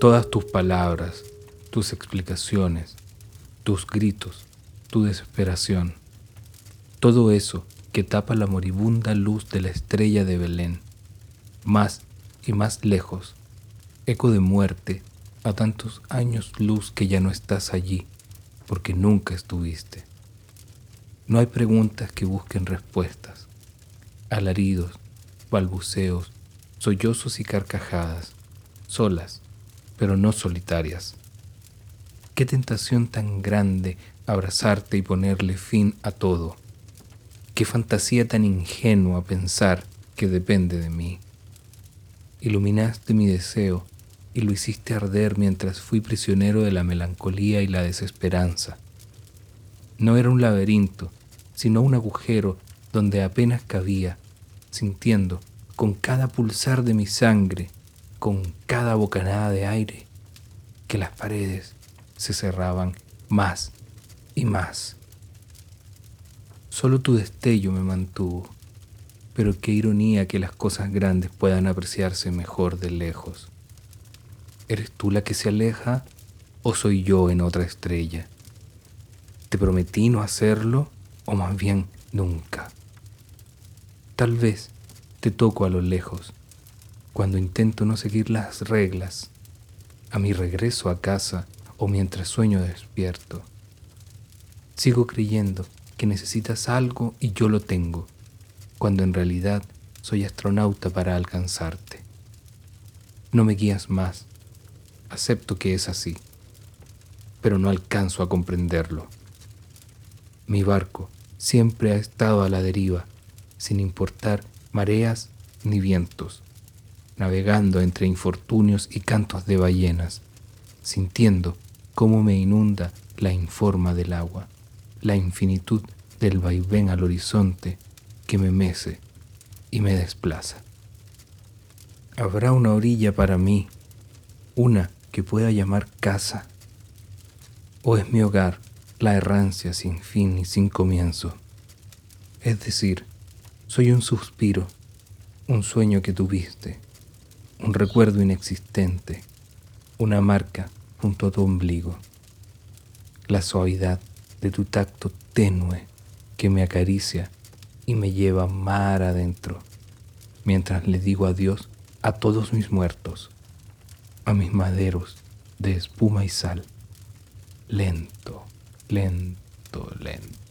Todas tus palabras, tus explicaciones, tus gritos, tu desesperación, todo eso que tapa la moribunda luz de la estrella de Belén, más y más lejos, eco de muerte a tantos años luz que ya no estás allí, porque nunca estuviste. No hay preguntas que busquen respuestas, alaridos, balbuceos, sollozos y carcajadas, solas, pero no solitarias. Qué tentación tan grande abrazarte y ponerle fin a todo. Qué fantasía tan ingenua pensar que depende de mí. Iluminaste mi deseo y lo hiciste arder mientras fui prisionero de la melancolía y la desesperanza. No era un laberinto, sino un agujero donde apenas cabía, sintiendo con cada pulsar de mi sangre, con cada bocanada de aire, que las paredes se cerraban más y más. Solo tu destello me mantuvo, pero qué ironía que las cosas grandes puedan apreciarse mejor de lejos. ¿Eres tú la que se aleja o soy yo en otra estrella? ¿Te prometí no hacerlo o más bien nunca? Tal vez te toco a lo lejos, cuando intento no seguir las reglas, a mi regreso a casa o mientras sueño despierto. Sigo creyendo que necesitas algo y yo lo tengo, cuando en realidad soy astronauta para alcanzarte. No me guías más, acepto que es así, pero no alcanzo a comprenderlo. Mi barco siempre ha estado a la deriva, sin importar mareas ni vientos, navegando entre infortunios y cantos de ballenas, sintiendo cómo me inunda la informa del agua, la infinitud del vaivén al horizonte que me mece y me desplaza. Habrá una orilla para mí, una que pueda llamar casa, o es mi hogar la errancia sin fin y sin comienzo. Es decir, soy un suspiro, un sueño que tuviste, un recuerdo inexistente, una marca junto a tu ombligo, la suavidad de tu tacto tenue que me acaricia y me lleva mar adentro, mientras le digo adiós a todos mis muertos, a mis maderos de espuma y sal, lento, lento, lento.